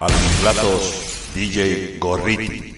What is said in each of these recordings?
A los platos, DJ Gorriti.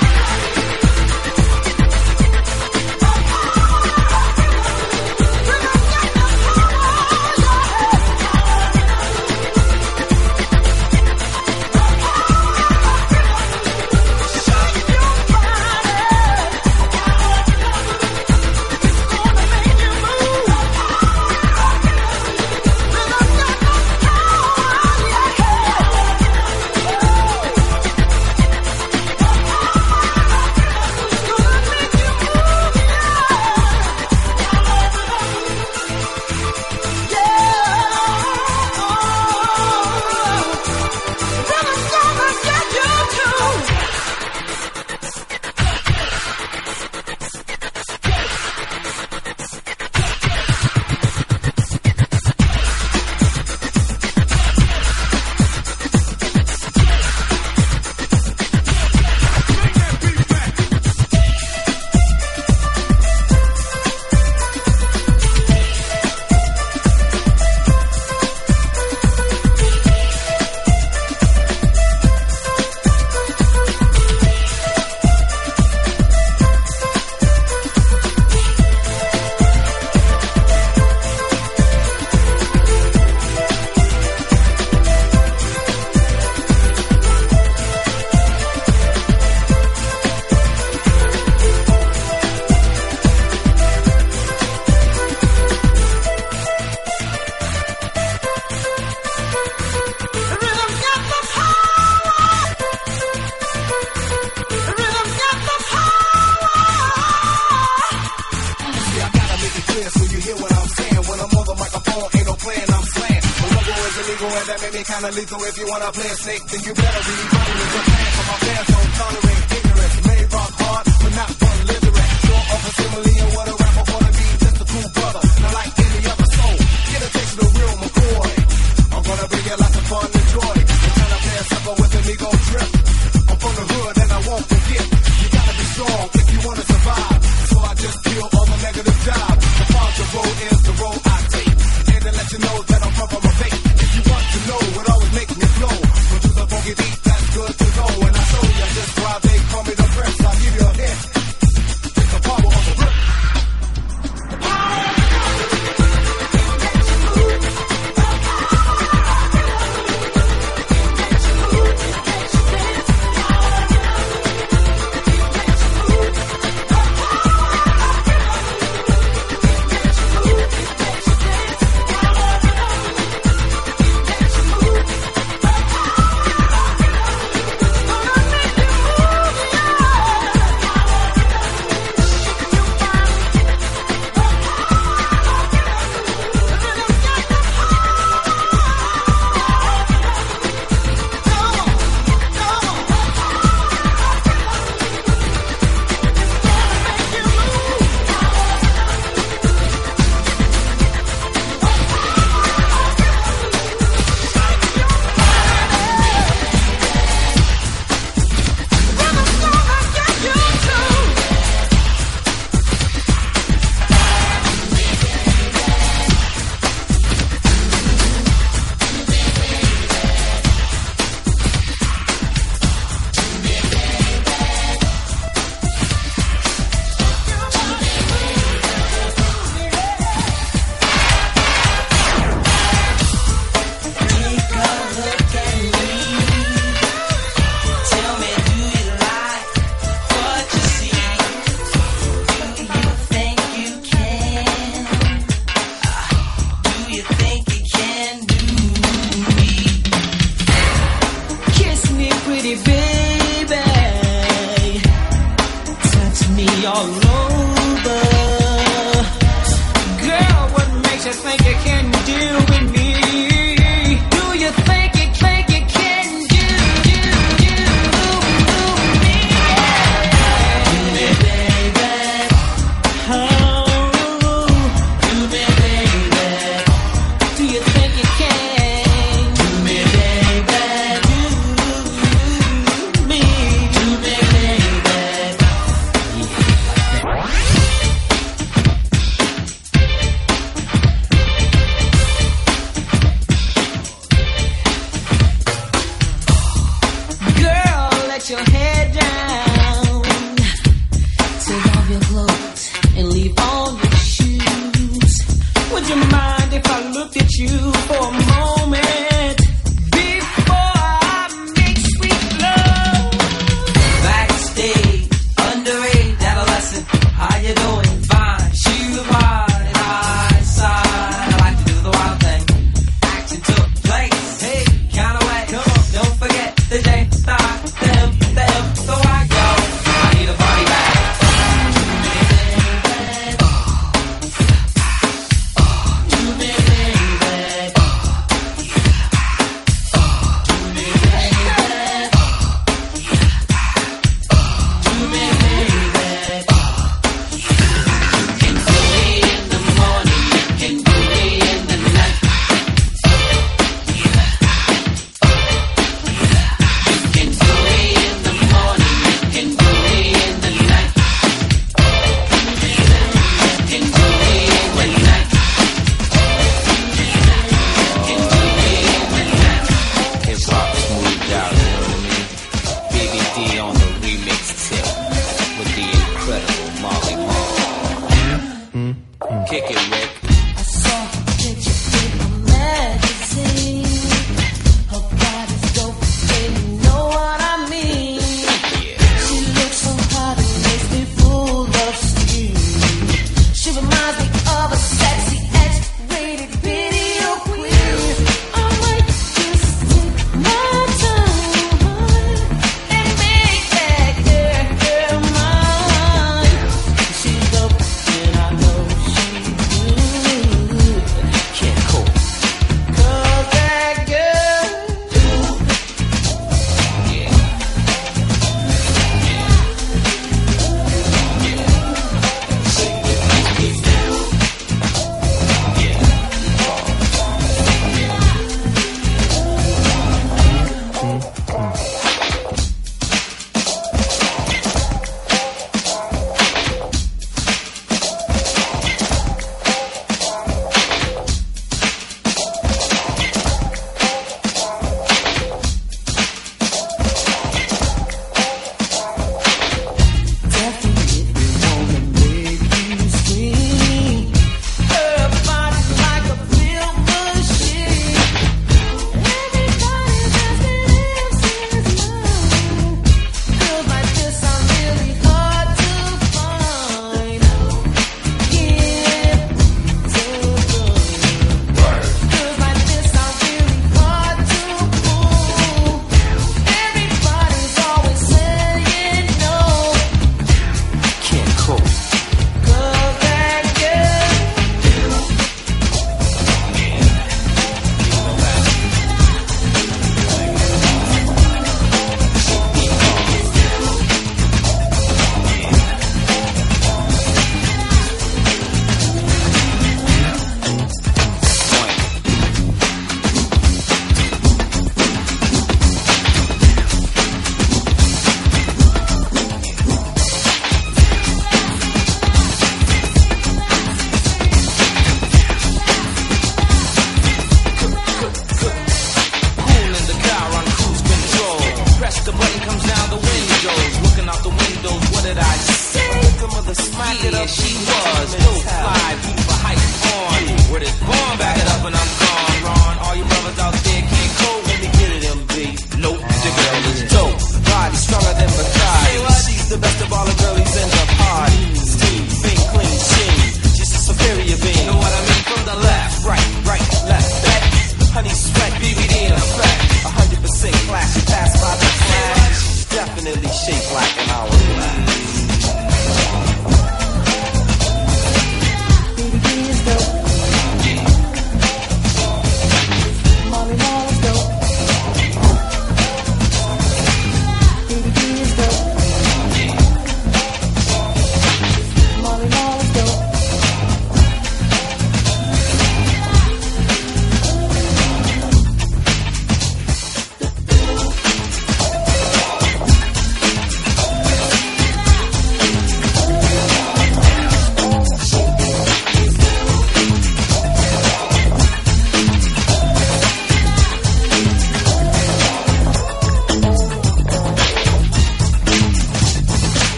wanna play it safe, then you better be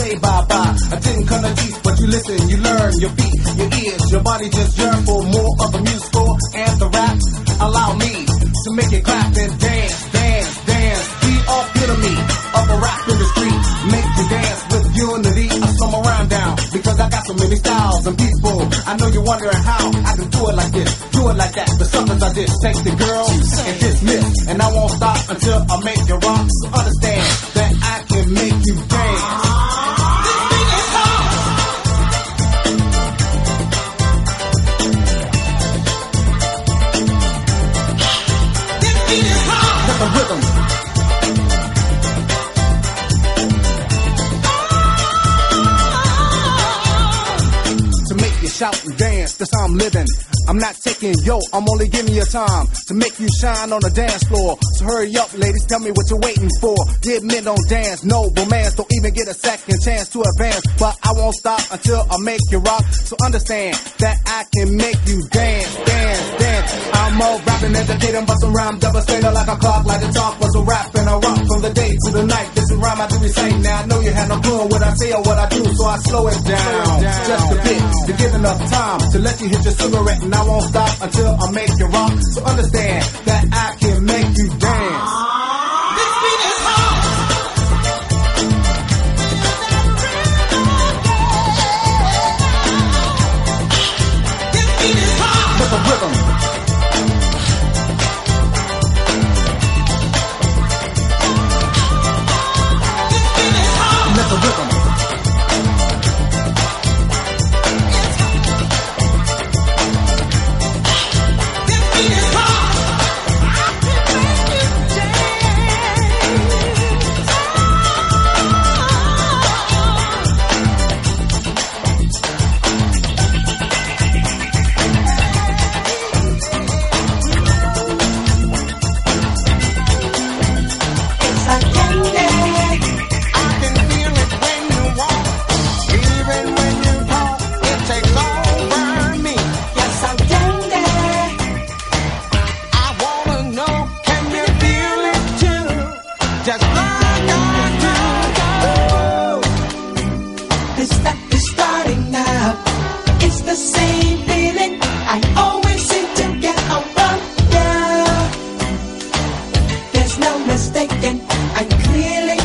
say bye bye. I didn't come to teach, but you listen, you learn. Your feet, your ears, your body just yearn for more of the musical and the rap. Allow me to make it clap and dance, dance, dance. The epitome of a rap industry. Make you dance with unity. I slow my down because I got so many styles and people. I know you're wondering how I can do it like this, do it like that. The suckers I just take the girl and dismiss, and I won't stop until I make you rock. So understand living. I'm not taking yo, I'm only giving you time to make you shine on the dance floor. So hurry up, ladies, tell me what you're waiting for. Dead men don't dance, no romance, don't even get a second chance to advance. But I won't stop until I make you rock. So understand that I can make you dance, dance, dance. I'm a rapping, educating, busting rhyme, devastator like a clock, like a talk was a rap and a rock from the day to the night. This is rhyme I do recite. Now I know you had no clue what I say or what I do, so I slow it down, just a bit to give enough time to let you hit your cigarette, and I won't stop until I make you rock. So understand that I can make you dance. no mistaking. I'm clearly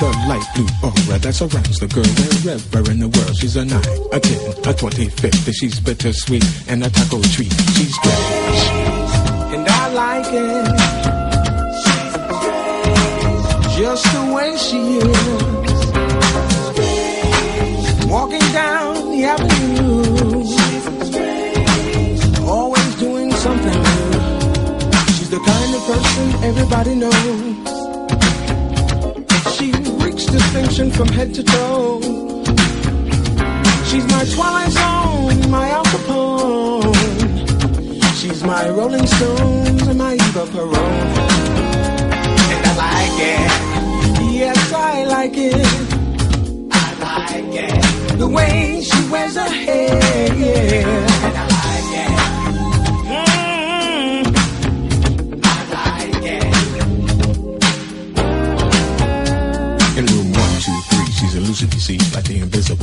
the light blue aura that surrounds the girl wherever in the world. She's a nine, a ten, a twenty-fifth. She's bittersweet and a taco treat. She's strange, and I like it. Just the way she is. Walking down the avenue. Always doing something new. She's the kind of person everybody knows. Distinction from head to toe. She's my Twilight Zone, my Al Capone. She's my Rolling Stones and my Eva Peron. And I like it. Yes, I like it. I like it. The way she wears her hair.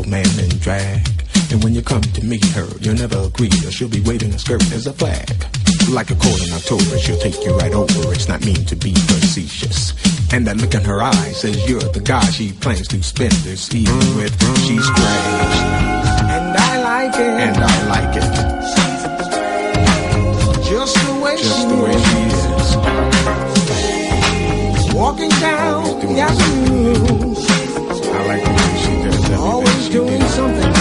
Man in drag. And when you come to meet her, you'll never agree, or she'll be waving a skirt as a flag. Like a cold in October, she'll take you right over. It's not mean to be facetious. And that look in her eye says you're the guy she plans to spend this evening with. She's strange. And I like it. And I like it. Just the way Just she the way she is. Walking down the avenue. I like the Always doing something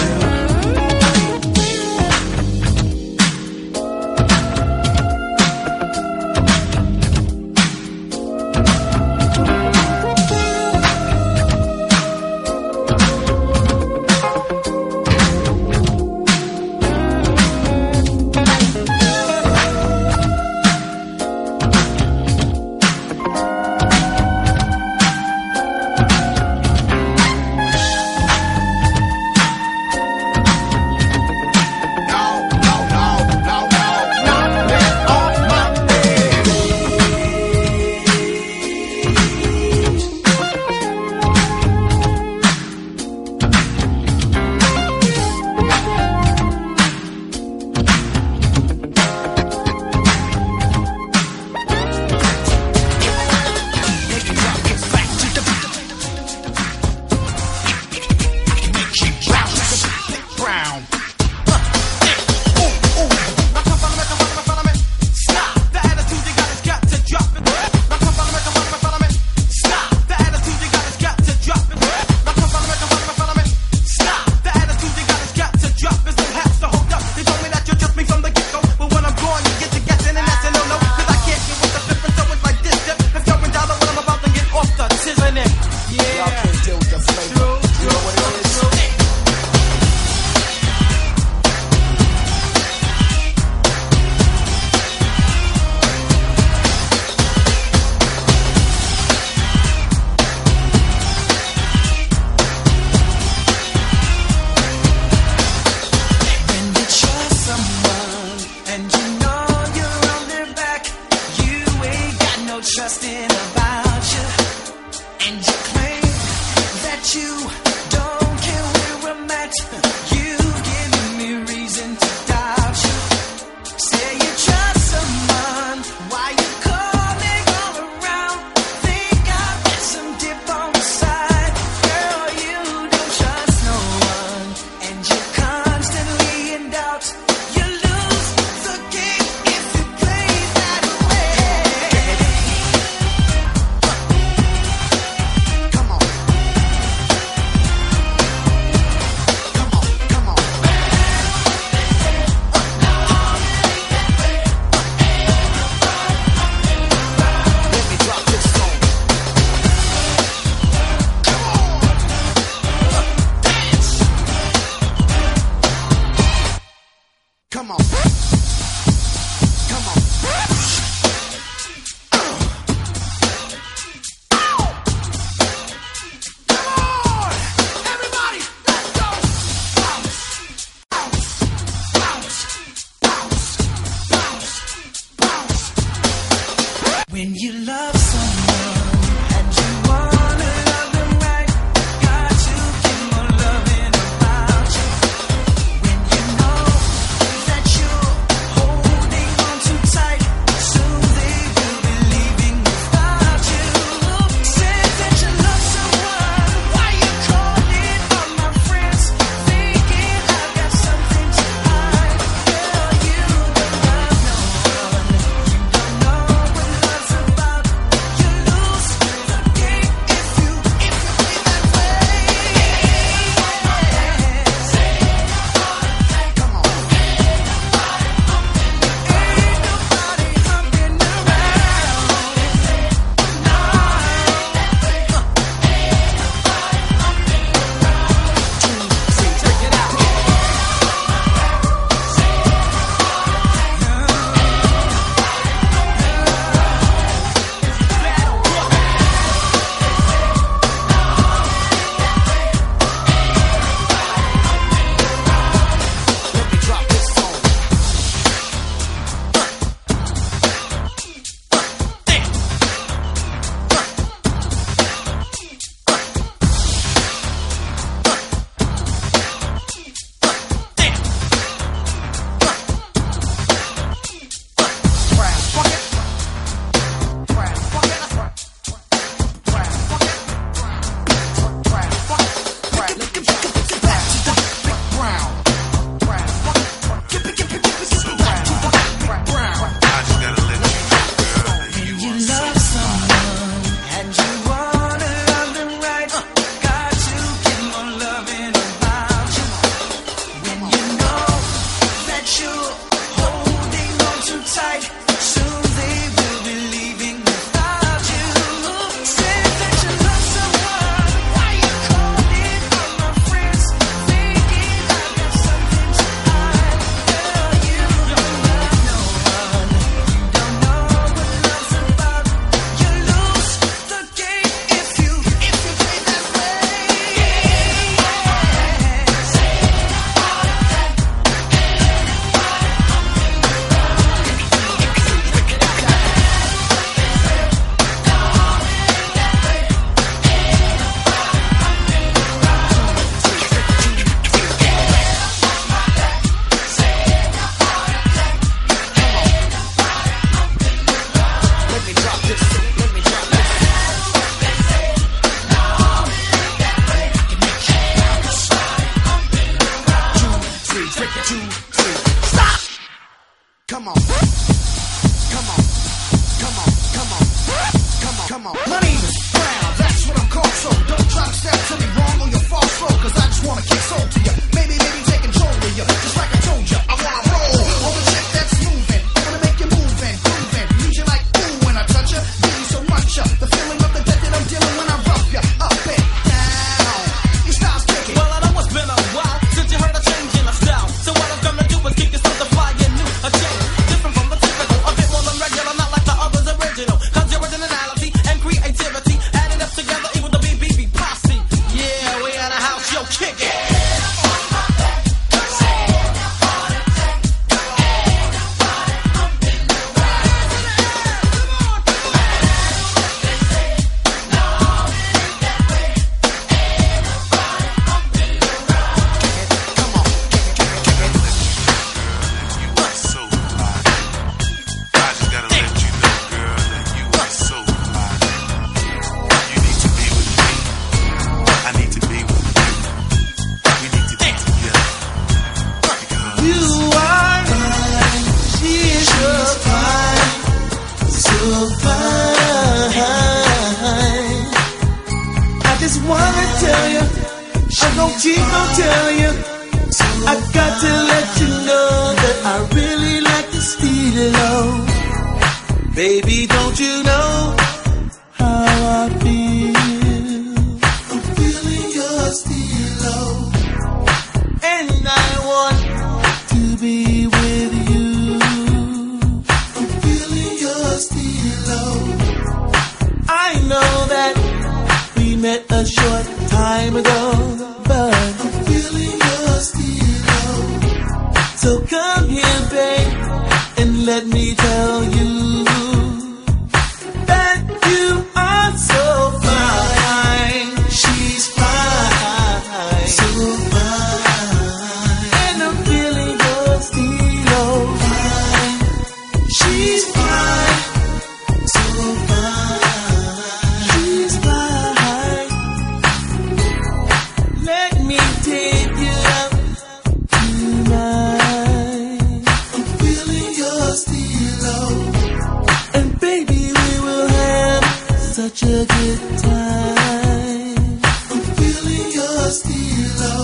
such a good time. I'm feeling your steel.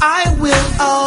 I will always.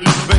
dirty